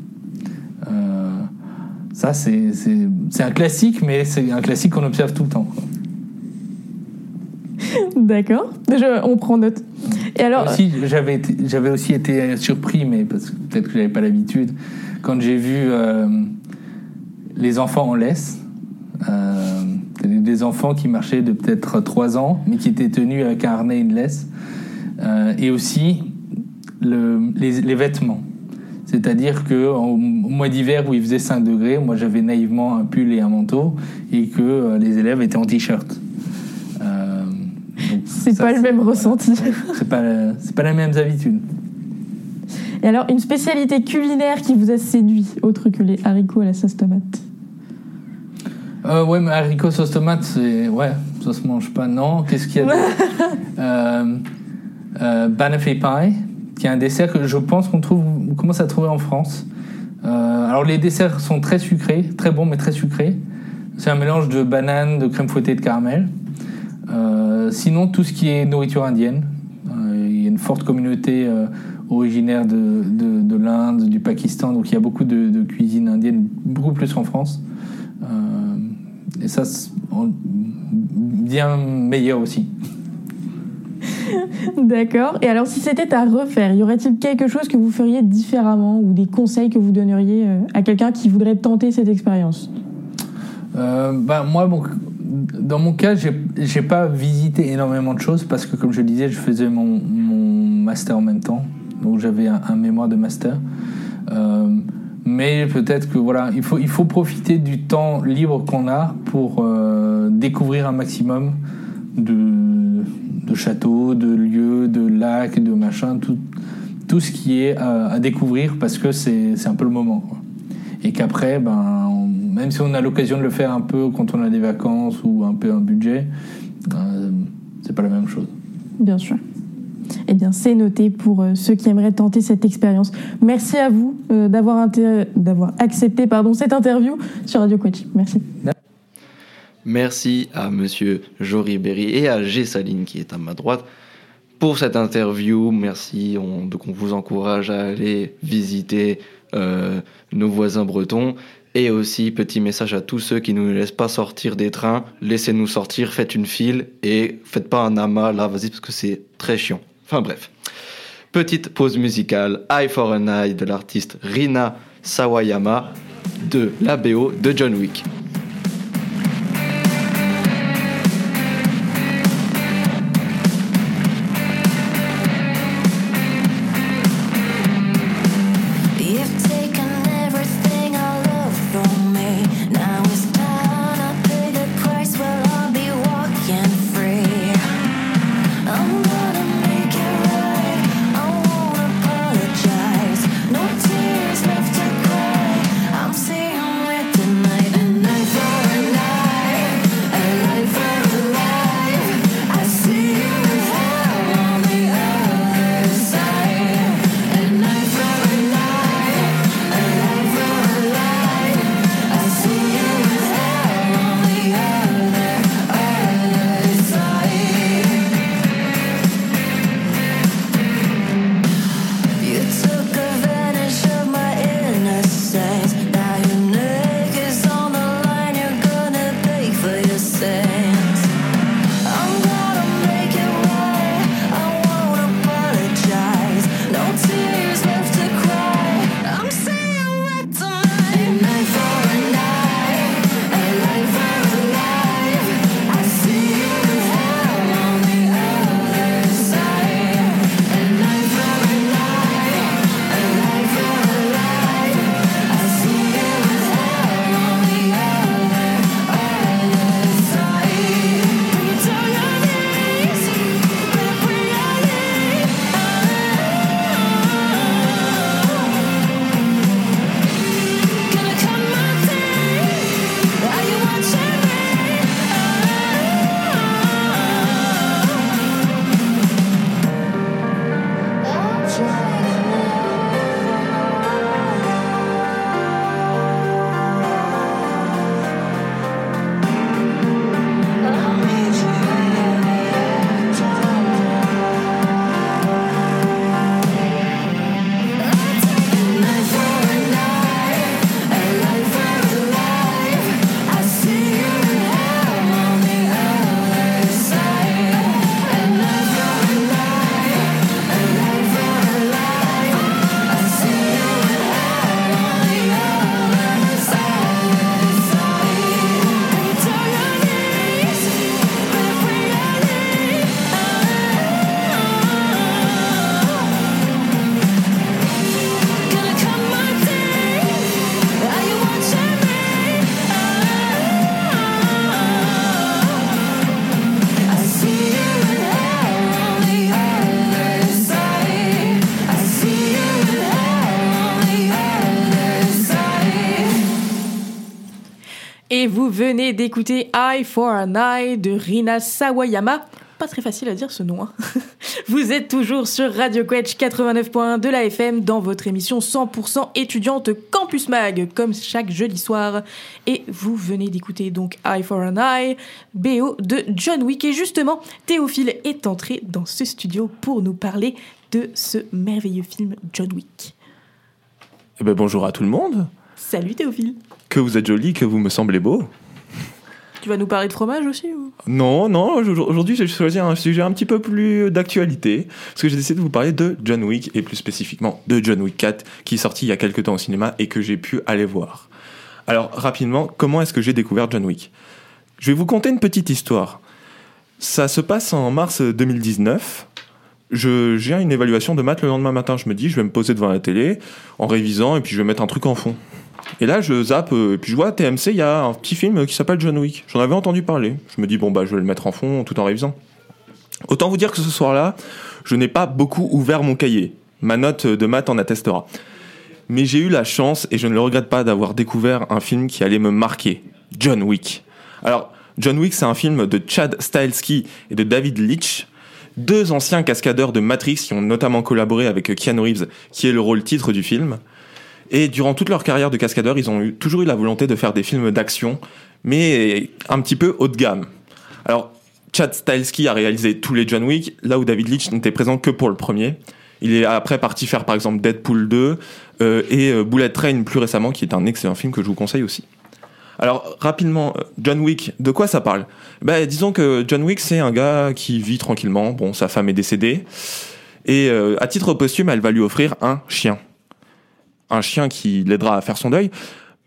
Ça, c'est un classique, mais c'est un classique qu'on observe tout le temps. D'accord. On prend note. Et alors, j'avais aussi été surpris, mais parce que peut-être que j'avais pas l'habitude, quand j'ai vu euh, les enfants en laisse. Euh, des enfants qui marchaient de peut-être 3 ans, mais qui étaient tenus avec un harnais et une laisse. Euh, et aussi le- les, les vêtements. C'est-à-dire qu'au au mois d'hiver où il faisait 5 degrés, moi j'avais naïvement un pull et un manteau, et que euh, les élèves étaient en t-shirt. Euh, c'est pas le même ressenti. c'est pas, c'est pas les mêmes habitudes. Et alors, une spécialité culinaire qui vous a séduit, autre que les haricots à la sauce tomate? Euh, ouais, mais haricots sauce tomate, c'est. Ouais, ça se mange pas. Non, qu'est-ce qu'il y a d'autre? Euh, euh, Banoffee pie, qui est un dessert que je pense qu'on trouve, on commence à trouver en France. Euh, alors, les desserts sont très sucrés, très bons, mais très sucrés. C'est un mélange de banane, de crème fouettée, de caramel. Euh, sinon, tout ce qui est nourriture indienne. Euh, il y a une forte communauté originaire de, de, de l'Inde, du Pakistan, donc il y a beaucoup de, de cuisine indienne, beaucoup plus qu'en France. Et ça, bien meilleur aussi. D'accord. Et alors, si c'était à refaire, y aurait-il quelque chose que vous feriez différemment ou des conseils que vous donneriez euh, à quelqu'un qui voudrait tenter cette expérience? Euh, bah, moi, dans mon cas, j'ai pas visité énormément de choses parce que, comme je le disais, je faisais mon, master en même temps. Donc, j'avais un, mémoire de master. Euh, mais peut-être que voilà, il faut, il faut profiter du temps libre qu'on a pour euh, découvrir un maximum de, de châteaux, de lieux, de lacs, de machins, tout, tout ce qui est à, découvrir parce que c'est un peu le moment. Et qu'après, ben, même si on a l'occasion de le faire un peu quand on a des vacances ou un peu un budget, euh, c'est pas la même chose. Bien sûr. Eh bien, c'est noté pour euh, ceux qui aimeraient tenter cette expérience. Merci à vous euh, d'avoir accepté pardon, cette interview sur Radio Quetch. Merci. Merci à monsieur Jory Berry et à G. Saline qui est à ma droite pour cette interview. Merci. On, vous encourage à aller visiter euh, nos voisins bretons. Et aussi, petit message à tous ceux qui ne nous laissent pas sortir des trains. Laissez-nous sortir, faites une file et faites pas un amas là, vas-y, parce que c'est très chiant. Enfin bref. Petite pause musicale, Eye for an Eye de l'artiste Rina Sawayama de la BO de John Wick. D'écouter Eye for an Eye de Rina Sawayama. Pas très facile à dire ce nom. hein. Vous êtes toujours sur Radio Quetch 89.1 de la FM dans votre émission 100% étudiante Campus Mag, comme chaque jeudi soir. Et vous venez d'écouter donc Eye for an Eye, BO de John Wick. Et justement, Théophile est entré dans ce studio pour nous parler de ce merveilleux film John Wick. Eh ben, bonjour à tout le monde. Salut Théophile. Que vous êtes joli, que vous me semblez beau. Tu vas nous parler de fromage aussi Non, non, aujourd'hui j'ai choisi un sujet un petit peu plus d'actualité, parce que j'ai décidé de vous parler de John Wick, et plus spécifiquement de John Wick 4, qui est sorti il y a quelques temps au cinéma et que j'ai pu aller voir. Alors, rapidement, comment est-ce que j'ai découvert John Wick? Je vais vous conter une petite histoire. Ça se passe en mars 2019. Je, j'ai une évaluation de maths le lendemain matin. Je me dis, je vais me poser devant la télé en révisant et puis je vais mettre un truc en fond. Et là, je zappe, euh, et puis je vois TMC, il y a un petit film qui s'appelle John Wick. J'en avais entendu parler. Je me dis, bon, bah, je vais le mettre en fond tout en révisant. Autant vous dire que ce soir-là, je n'ai pas beaucoup ouvert mon cahier. Ma note de maths en attestera. Mais j'ai eu la chance, et je ne le regrette pas, d'avoir découvert un film qui allait me marquer. John Wick. Alors, John Wick, c'est un film de Chad Stahelski et de David Leitch, deux anciens cascadeurs de Matrix qui ont notamment collaboré avec Keanu Reeves, qui est le rôle titre du film. Et durant toute leur carrière de cascadeur, ils ont toujours eu la volonté de faire des films d'action, mais un petit peu haut de gamme. Alors, Chad Stahelski a réalisé tous les John Wick, là où David Leitch n'était présent que pour le premier. Il est après parti faire par exemple Deadpool 2 euh, et euh, Bullet Train plus récemment, qui est un excellent film que je vous conseille aussi. Alors rapidement, euh, John Wick, de quoi ça parle? Ben, Disons que John Wick, c'est un gars qui vit tranquillement. Bon, sa femme est décédée. Et à titre posthume, elle va lui offrir un chien. Un chien qui l'aidera à faire son deuil.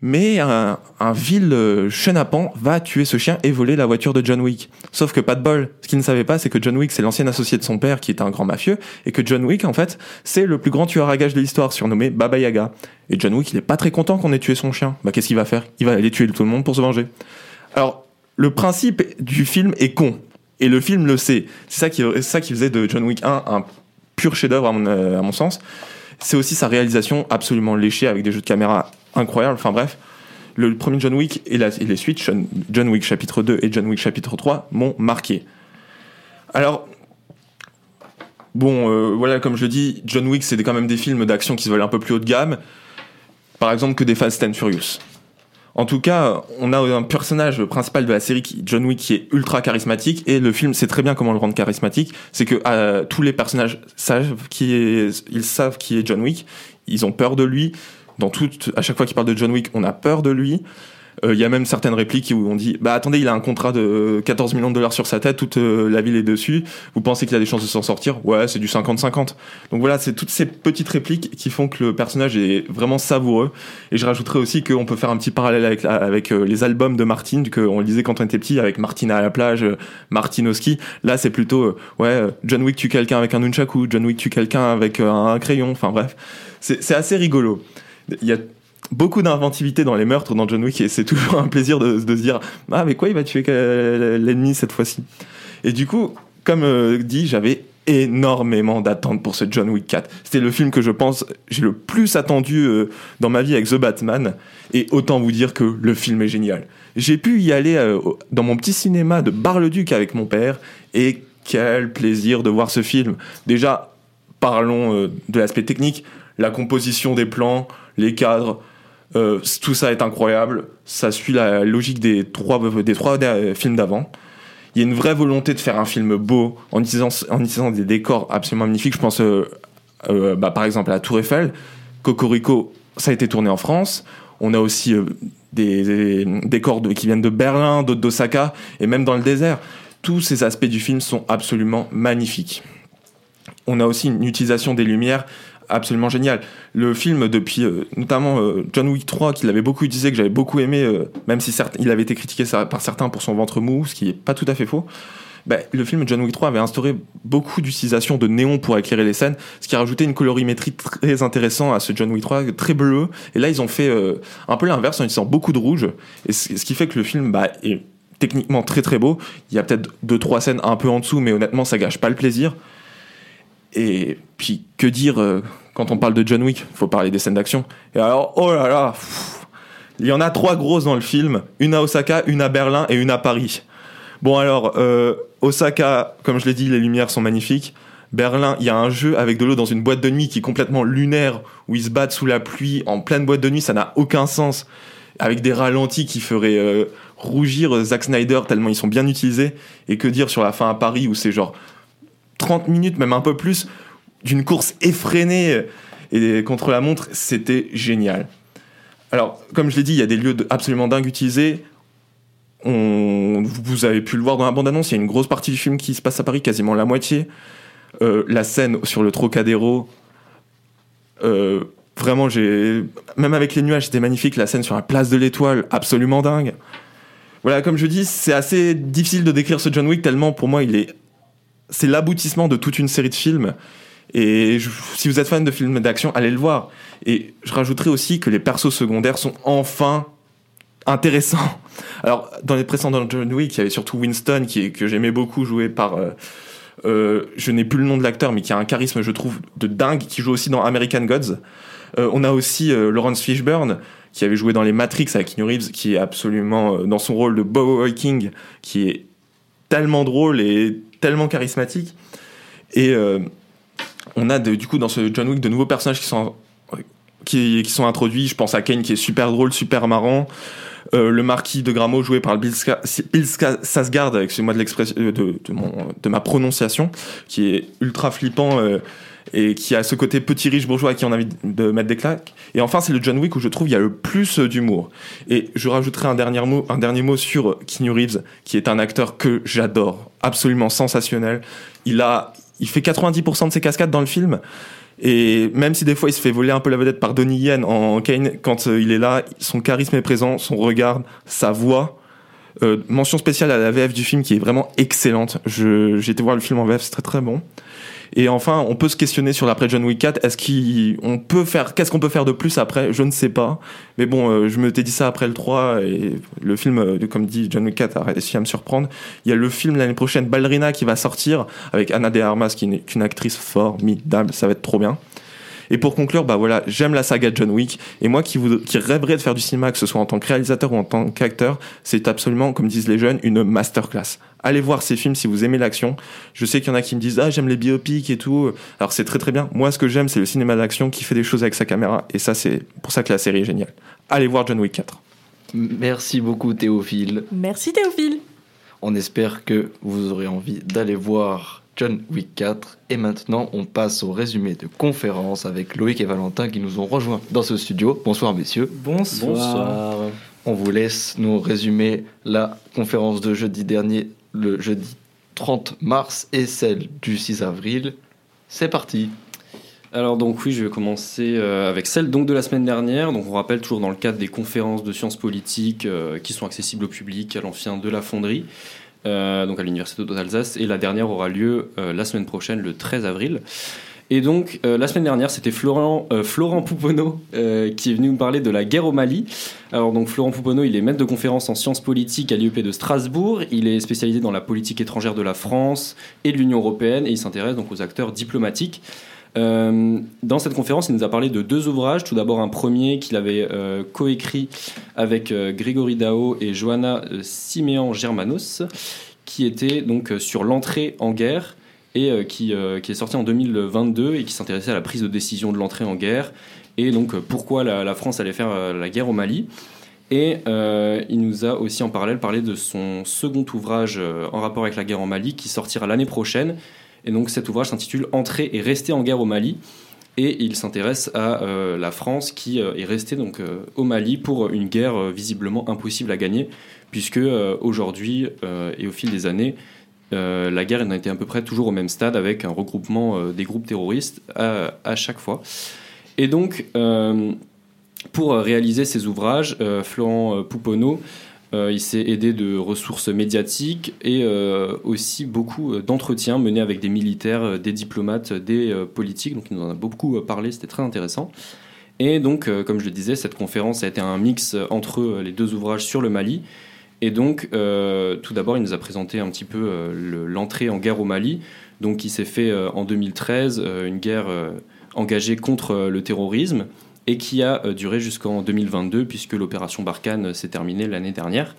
Mais un, un vil euh, chenapan va tuer ce chien et voler la voiture de John Wick. Sauf que pas de bol. Ce qu'il ne savait pas, c'est que John Wick, c'est l'ancien associé de son père qui est un grand mafieux. Et que John Wick, en fait, c'est le plus grand tueur à gages de l'histoire, surnommé Baba Yaga. Et John Wick, il est pas très content qu'on ait tué son chien. Bah, qu'est-ce qu'il va faire? Il va aller tuer tout le monde pour se venger. Alors, le principe du film est con. Et le film le sait. C'est ça qui, ça qui faisait de John Wick 1 un pur chef-d'œuvre à euh, à mon sens. C'est aussi sa réalisation absolument léchée avec des jeux de caméra incroyables. Enfin bref, le premier John Wick et, les suites, John, Wick chapitre 2 et John Wick chapitre 3, m'ont marqué. Alors, bon, euh, voilà, comme je le dis, John Wick, c'est quand même des films d'action qui se veulent un peu plus haut de gamme. Par exemple, que des Fast and Furious. En tout cas, on a un personnage principal de la série, John Wick, qui est ultra charismatique, et le film sait très bien comment le rendre charismatique. C'est que euh, tous les personnages savent qui est, ils savent qui est John Wick, ils ont peur de lui. Dans tout, à chaque fois qu'il parle de John Wick, on a peur de lui. Euh, Il y a même certaines répliques où on dit, bah attendez, il a un contrat de 14 millions de dollars sur sa tête, toute euh, la ville est dessus. Vous pensez qu'il a des chances de s'en sortir? Ouais, c'est du 50-50. Donc voilà, c'est toutes ces petites répliques qui font que le personnage est vraiment savoureux. Et je rajouterais aussi qu'on peut faire un petit parallèle avec, avec euh, les albums de Martin, qu'on lisait quand on était petit, avec Martin à la plage, euh, Martin au ski. Là, c'est plutôt, euh, ouais, euh, John Wick tue quelqu'un avec un nunchaku, John Wick tue quelqu'un avec euh, un crayon, enfin bref. C'est assez rigolo. Il y a beaucoup d'inventivité dans les meurtres dans John Wick et c'est toujours un plaisir de, se dire ah mais quoi il va tuer l'ennemi cette fois-ci. Et du coup comme euh, dit j'avais énormément d'attentes pour ce John Wick 4 c'était le film que je pense j'ai le plus attendu euh, dans ma vie avec The Batman. Et autant vous dire que le film est génial. J'ai pu y aller euh, dans mon petit cinéma de Bar-le-Duc avec mon père et quel plaisir de voir ce film. Déjà parlons de l'aspect technique la composition des plans les cadres euh, tout ça est incroyable. Ça suit la logique des trois, des trois euh, films d'avant. Il y a une vraie volonté de faire un film beau en utilisant, des décors absolument magnifiques. Je pense euh, bah, par exemple à la Tour Eiffel. Cocorico, ça a été tourné en France. On a aussi des, décors qui viennent de Berlin, d'autres d'Osaka, et même dans le désert. Tous ces aspects du film sont absolument magnifiques. On a aussi une utilisation des lumières absolument géniale. Le film, depuis euh, notamment euh, John Wick 3, qu'il avait beaucoup utilisé, que j'avais beaucoup aimé, euh, même si certes, il avait été critiqué par certains pour son ventre mou, ce qui est pas tout à fait faux. Ben, le film John Wick 3 avait instauré beaucoup d'utilisation de néon pour éclairer les scènes, ce qui a rajouté une colorimétrie très intéressante à ce John Wick 3, très bleu. Et là, ils ont fait un peu l'inverse en utilisant beaucoup de rouge, et ce qui fait que le film bah, est techniquement très très beau. Il y a peut-être deux trois scènes un peu en dessous, mais honnêtement, ça gâche pas le plaisir. Et puis, que dire euh, quand on parle de John Wick Faut parler des scènes d'action. Et alors, oh là là Il y en a trois grosses dans le film, une à Osaka, une à Berlin et une à Paris. Bon alors, euh, Osaka, comme je l'ai dit, les lumières sont magnifiques. Berlin, il y a un jeu avec de l'eau dans une boîte de nuit qui est complètement lunaire, où ils se battent sous la pluie en pleine boîte de nuit, ça n'a aucun sens. Avec des ralentis qui feraient euh, rougir Zack Snyder tellement ils sont bien utilisés. Et que dire sur la fin à Paris où c'est genre 30 minutes, même un peu plus, d'une course effrénée et contre la montre, c'était génial. Alors, comme je l'ai dit, il y a des lieux absolument dingues utilisés. On, vous avez pu le voir dans la bande-annonce, il y a une grosse partie du film qui se passe à Paris, quasiment la moitié. Euh, la scène sur le Trocadéro, euh, vraiment, j'ai même avec les nuages, c'était magnifique. La scène sur la place de l'Étoile, absolument dingue. Voilà, comme je dis, c'est assez difficile de décrire ce John Wick tellement pour moi, il est, c'est l'aboutissement de toute une série de films. Et si vous êtes fan de films d'action, allez le voir. Et je rajouterai aussi que les persos secondaires sont enfin intéressants. Alors, dans les précédents John Wick, il y avait surtout Winston, qui que j'aimais beaucoup, joué par. euh, euh, je n'ai plus le nom de l'acteur, mais qui a un charisme, je trouve, de dingue, qui joue aussi dans American Gods. Euh, on a aussi Lawrence Fishburne, qui avait joué dans les Matrix avec Keanu Reeves, qui est absolument dans son rôle de Boy King, qui est tellement drôle et tellement charismatique. Et euh, on a du coup dans ce John Wick de nouveaux personnages qui sont qui, qui sont introduits. Je pense à Kane qui est super drôle, super marrant. Euh, le marquis de Gramo joué par Bill, Bill Skarsgård, excusez-moi de, euh, de, de, de ma prononciation, qui est ultra flippant et qui a ce côté petit riche bourgeois à qui on a envie de mettre des claques. Et enfin, c'est le John Wick où je trouve il y a le plus euh, d'humour. Et je rajouterai un dernier mot, un dernier mot sur euh, Keanu Reeves, qui est un acteur que j'adore, absolument sensationnel. Il a, il fait 90% de ses cascades dans le film. Et même si des fois il se fait voler un peu la vedette par Donnie Yen en Kane, quand euh, il est là, son charisme est présent, son regard, sa voix. Mention spéciale à la VF du film qui est vraiment excellente. J'ai été voir le film en VF, c'est très très bon. Et enfin, on peut se questionner sur l'après John Wick 4. Est-ce qu'on peut faire, qu'est-ce qu'on peut faire de plus après? Je ne sais pas. Mais bon, euh, je me t'ai dit ça après le 3 et le film, euh, comme dit John Wick 4, a réussi à me surprendre. Il y a le film l'année prochaine, Ballerina, qui va sortir avec Anna de Armas, qui est une, une actrice formidable. Ça va être trop bien. Et pour conclure, bah voilà, j'aime la saga John Wick. Et moi qui, voudrais- qui rêverais de faire du cinéma, que ce soit en tant que réalisateur ou en tant qu'acteur, c'est absolument, comme disent les jeunes, une masterclass. Allez voir ces films si vous aimez l'action. Je sais qu'il y en a qui me disent, ah, j'aime les biopics et tout. Alors c'est très très bien. Moi, ce que j'aime, c'est le cinéma d'action qui fait des choses avec sa caméra. Et ça, c'est pour ça que la série est géniale. Allez voir John Wick 4. Merci beaucoup Théophile. Merci Théophile. On espère que vous aurez envie d'aller voir John Wick 4. Et maintenant, on passe au résumé de conférence avec Loïc et Valentin qui nous ont rejoints dans ce studio. Bonsoir messieurs. Bonsoir. On vous laisse nous résumer la conférence de jeudi dernier, le jeudi 30 mars et celle du 6 avril. C'est parti. Alors donc oui, je vais commencer euh, avec celle donc de la semaine dernière. Donc on rappelle toujours dans le cadre des conférences de sciences politiques euh, qui sont accessibles au public à l'ancien de la Fonderie, euh, donc à l'université d'Alsace. Et la dernière aura lieu euh, la semaine prochaine, le 13 avril. Et donc euh, la semaine dernière, c'était Florent, Florent Pouponneau qui est venu nous parler de la guerre au Mali. Alors donc Florent Pouponneau, il est maître de conférence en sciences politiques à l'IEP de Strasbourg. Il est spécialisé dans la politique étrangère de la France et de l'Union européenne et il s'intéresse donc aux acteurs diplomatiques. Euh, dans cette conférence, il nous a parlé de deux ouvrages. Tout d'abord, un premier qu'il avait euh, coécrit avec euh, Grégory Dao et Johanna Siméan Germanos, qui était donc sur l'entrée en guerre et qui, est sorti en 2022 et qui s'intéressait à la prise de décision de l'entrée en guerre et donc pourquoi la, France allait faire la guerre au Mali. Et il nous a aussi en parallèle parlé de son second ouvrage en rapport avec la guerre en Mali qui sortira l'année prochaine et donc cet ouvrage s'intitule Entrer et rester en guerre au Mali. Et il s'intéresse à euh, la France qui euh, est restée donc euh, au Mali pour une guerre visiblement impossible à gagner, puisque aujourd'hui et au fil des années, la guerre en a été à peu près toujours au même stade avec un regroupement des groupes terroristes à, à chaque fois. Et donc, pour réaliser ces ouvrages, Florent Pouponneau euh, il s'est aidé de ressources médiatiques et euh, aussi beaucoup euh, d'entretiens menés avec des militaires, des diplomates, des politiques. Donc il nous en a beaucoup parlé, c'était très intéressant. Et donc, comme je le disais, cette conférence a été un mix entre les deux ouvrages sur le Mali. Et donc, tout d'abord, il nous a présenté un petit peu le- l'entrée en guerre au Mali. Donc, il s'est fait en 2013 euh, une guerre engagée contre le terrorisme et qui a euh, duré jusqu'en 2022 puisque l'opération Barkhane s'est terminée l'année dernière.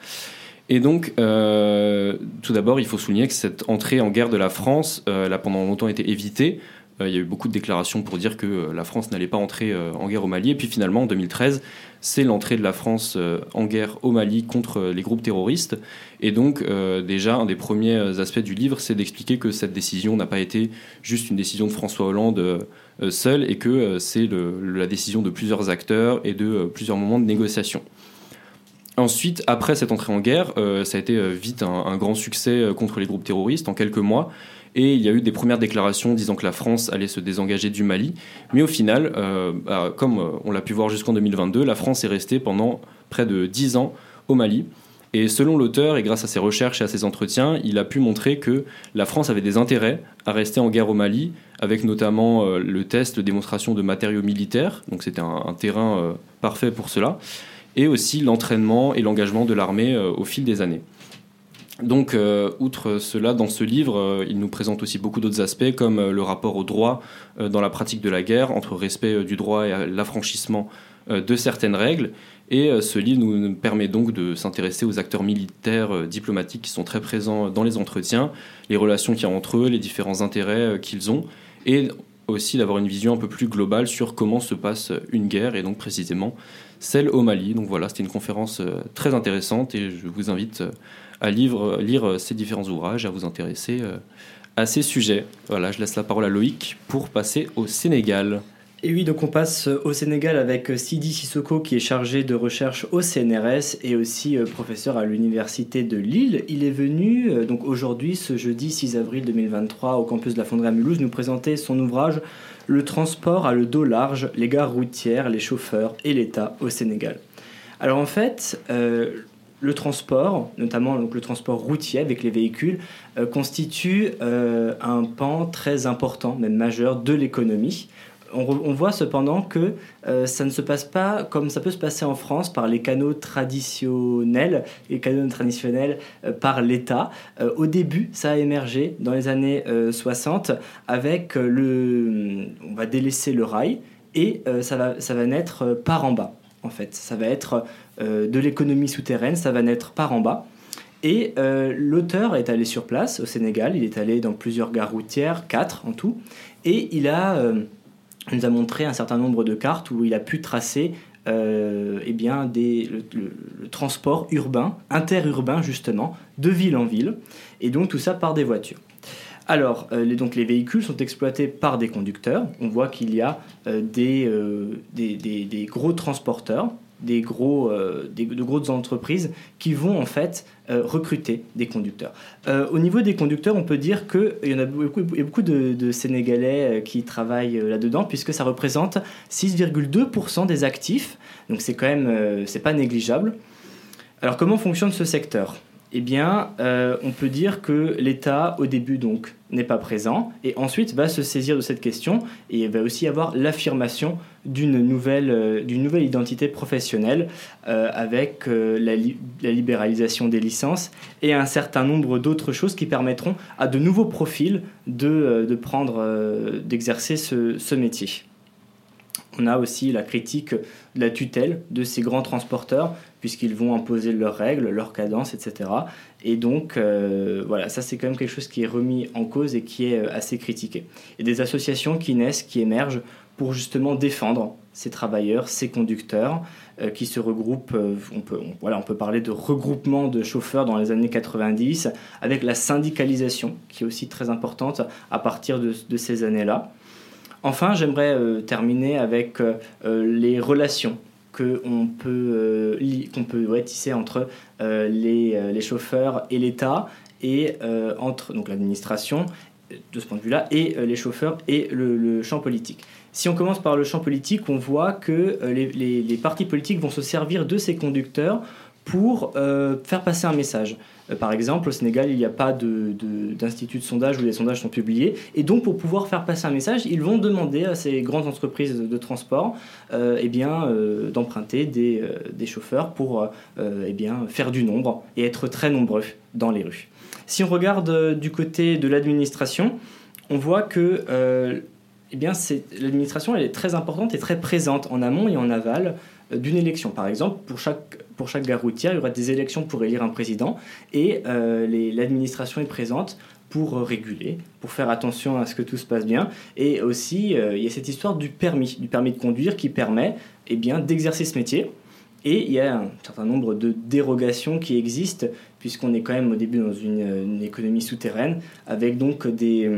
Et donc, euh, tout d'abord, il faut souligner que cette entrée en guerre de la France, euh, elle a pendant longtemps été évitée. Euh, il y a eu beaucoup de déclarations pour dire que euh, la France n'allait pas entrer euh, en guerre au Mali. Et puis finalement, en 2013, c'est l'entrée de la France en guerre au Mali contre les groupes terroristes. Et donc, déjà, un des premiers aspects du livre, c'est d'expliquer que cette décision n'a pas été juste une décision de François Hollande seul et que c'est la décision de plusieurs acteurs et de plusieurs moments de négociation. Ensuite, après cette entrée en guerre, ça a été vite un, grand succès contre les groupes terroristes en quelques mois. Et il y a eu des premières déclarations disant que la France allait se désengager du Mali. Mais au final, euh, bah, comme euh, on l'a pu voir jusqu'en 2022, la France est restée pendant près de 10 ans au Mali. Et selon l'auteur, et grâce à ses recherches et à ses entretiens, il a pu montrer que la France avait des intérêts à rester en guerre au Mali, avec notamment euh, le test de démonstration de matériaux militaires. Donc c'était un, terrain parfait pour cela. Et aussi l'entraînement et l'engagement de l'armée au fil des années. Donc, euh, outre cela, dans ce livre, euh, il nous présente aussi beaucoup d'autres aspects, comme euh, le rapport au droit dans la pratique de la guerre, entre respect du droit et l'affranchissement de certaines règles. Et ce livre nous permet donc de s'intéresser aux acteurs militaires, diplomatiques qui sont très présents dans les entretiens, les relations qu'il y a entre eux, les différents intérêts qu'ils ont, et aussi d'avoir une vision un peu plus globale sur comment se passe une guerre, et donc précisément celle au Mali. Donc voilà, c'était une conférence très intéressante, et je vous invite à lire euh, ces différents ouvrages, à vous intéresser euh, à ces sujets. Voilà, je laisse la parole à Loïc pour passer au Sénégal. Et oui, donc on passe au Sénégal avec Sidi Sissoko qui est chargé de recherche au CNRS et aussi euh, professeur à l'université de Lille. Il est venu euh, donc aujourd'hui, ce jeudi 6 avril 2023, au campus de la Fonderie à Mulhouse, nous présenter son ouvrage Le transport à le dos large, les gares routières, les chauffeurs et l'État au Sénégal. Alors en fait, euh, le transport, notamment donc, le transport routier avec les véhicules, euh, constitue euh, un pan très important, même majeur, de l'économie. On, voit cependant que euh, ça ne se passe pas comme ça peut se passer en France par les canaux traditionnels, les canaux traditionnels par l'État. Au début, ça a émergé dans les années euh, 60 avec le, on va délaisser le rail et ça va, ça va naître par en bas. En fait, ça va être euh, de l'économie souterraine, ça va naître par en bas. Et euh, l'auteur est allé sur place au Sénégal, il est allé dans plusieurs gares routières, quatre en tout, et il a, euh, nous a montré un certain nombre de cartes où il a pu tracer eh bien, des, le, le- le transport urbain, interurbain justement, de ville en ville, et donc tout ça par des voitures. Alors, euh, les, donc les véhicules sont exploités par des conducteurs. On voit qu'il y a euh, des, euh, des, gros transporteurs, des, gros, grosses entreprises qui vont en fait recruter des conducteurs. Au niveau des conducteurs, on peut dire qu'il y en a beaucoup, de, de Sénégalais qui travaillent là-dedans, puisque ça représente 6,2% des actifs. Donc c'est quand même, c'est pas négligeable. Alors comment fonctionne ce secteur? Eh bien, euh, on peut dire que l'État, au début, donc, n'est pas présent, et ensuite va se saisir de cette question, et il va aussi avoir l'affirmation d'une nouvelle, euh, identité professionnelle, euh, avec la, li- la libéralisation des licences, et un certain nombre d'autres choses qui permettront à de nouveaux profils de, prendre, d'exercer ce, ce métier. On a aussi la critique de la tutelle de ces grands transporteurs, puisqu'ils vont imposer leurs règles, leurs cadences, etc. Et donc, euh, voilà, ça c'est quand même quelque chose qui est remis en cause et qui est euh, assez critiqué. A des associations qui naissent, qui émergent pour justement défendre ces travailleurs, ces conducteurs, euh, qui se regroupent. on, peut, voilà, on peut parler de regroupement de chauffeurs dans les années 90, avec la syndicalisation, qui est aussi très importante à partir de, ces années-là. Enfin, j'aimerais terminer avec les relations qu'on peut, euh, qu'on peut tisser entre euh, les, euh, les chauffeurs et l'État, et entre donc l'administration, de ce point de vue-là, et les chauffeurs et le, champ politique. Si on commence par le champ politique, on voit que les partis politiques vont se servir de ces conducteurs pour euh, faire passer un message. Euh, par exemple, au Sénégal, il n'y a pas d'institut de, sondage où les sondages sont publiés. Et donc, pour pouvoir faire passer un message, ils vont demander à ces grandes entreprises de transport euh, eh bien, d'emprunter des, chauffeurs pour eh bien, faire du nombre et être très nombreux dans les rues. Si on regarde du côté de l'administration, on voit que eh l'administration est très importante et très présente en amont et en aval d'une élection. Par exemple, pour chaque, gare routière, il y aura des élections pour élire un président et euh, l'administration est présente pour euh, réguler, pour faire attention à ce que tout se passe bien. Et aussi, euh, il y a cette histoire du permis, du permis de conduire qui permet eh d'exercer ce métier. Et il y a un certain nombre de dérogations qui existent, puisqu'on est quand même au début dans une, économie souterraine, avec donc des,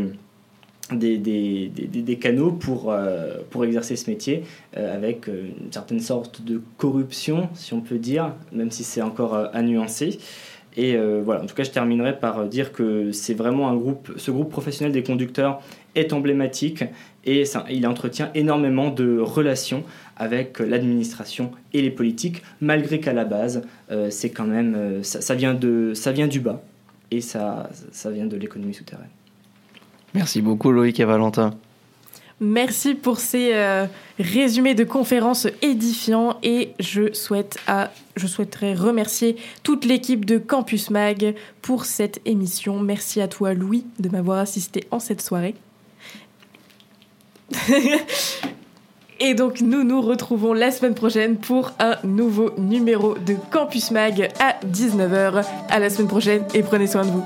des, canaux pour, euh, pour exercer ce métier, euh, avec euh, une certaine sorte de corruption, si on peut dire, même si c'est encore à nuancer. Et voilà, en tout cas, je terminerai par dire que c'est vraiment un groupe, ce groupe professionnel des conducteurs est emblématique et il entretient énormément de relations avec l'administration et les politiques, malgré qu'à la base, c'est quand même, ça, ça vient de, ça vient du bas et ça, ça vient de l'économie souterraine. Merci beaucoup Loïc et Valentin. Merci pour ces euh, résumés de conférences édifiants et je, je souhaiterais remercier toute l'équipe de Campus Mag pour cette émission. Merci à toi Louis de m'avoir assisté en cette soirée. et donc nous nous retrouvons la semaine prochaine pour un nouveau numéro de Campus Mag à 19h. À la semaine prochaine et prenez soin de vous.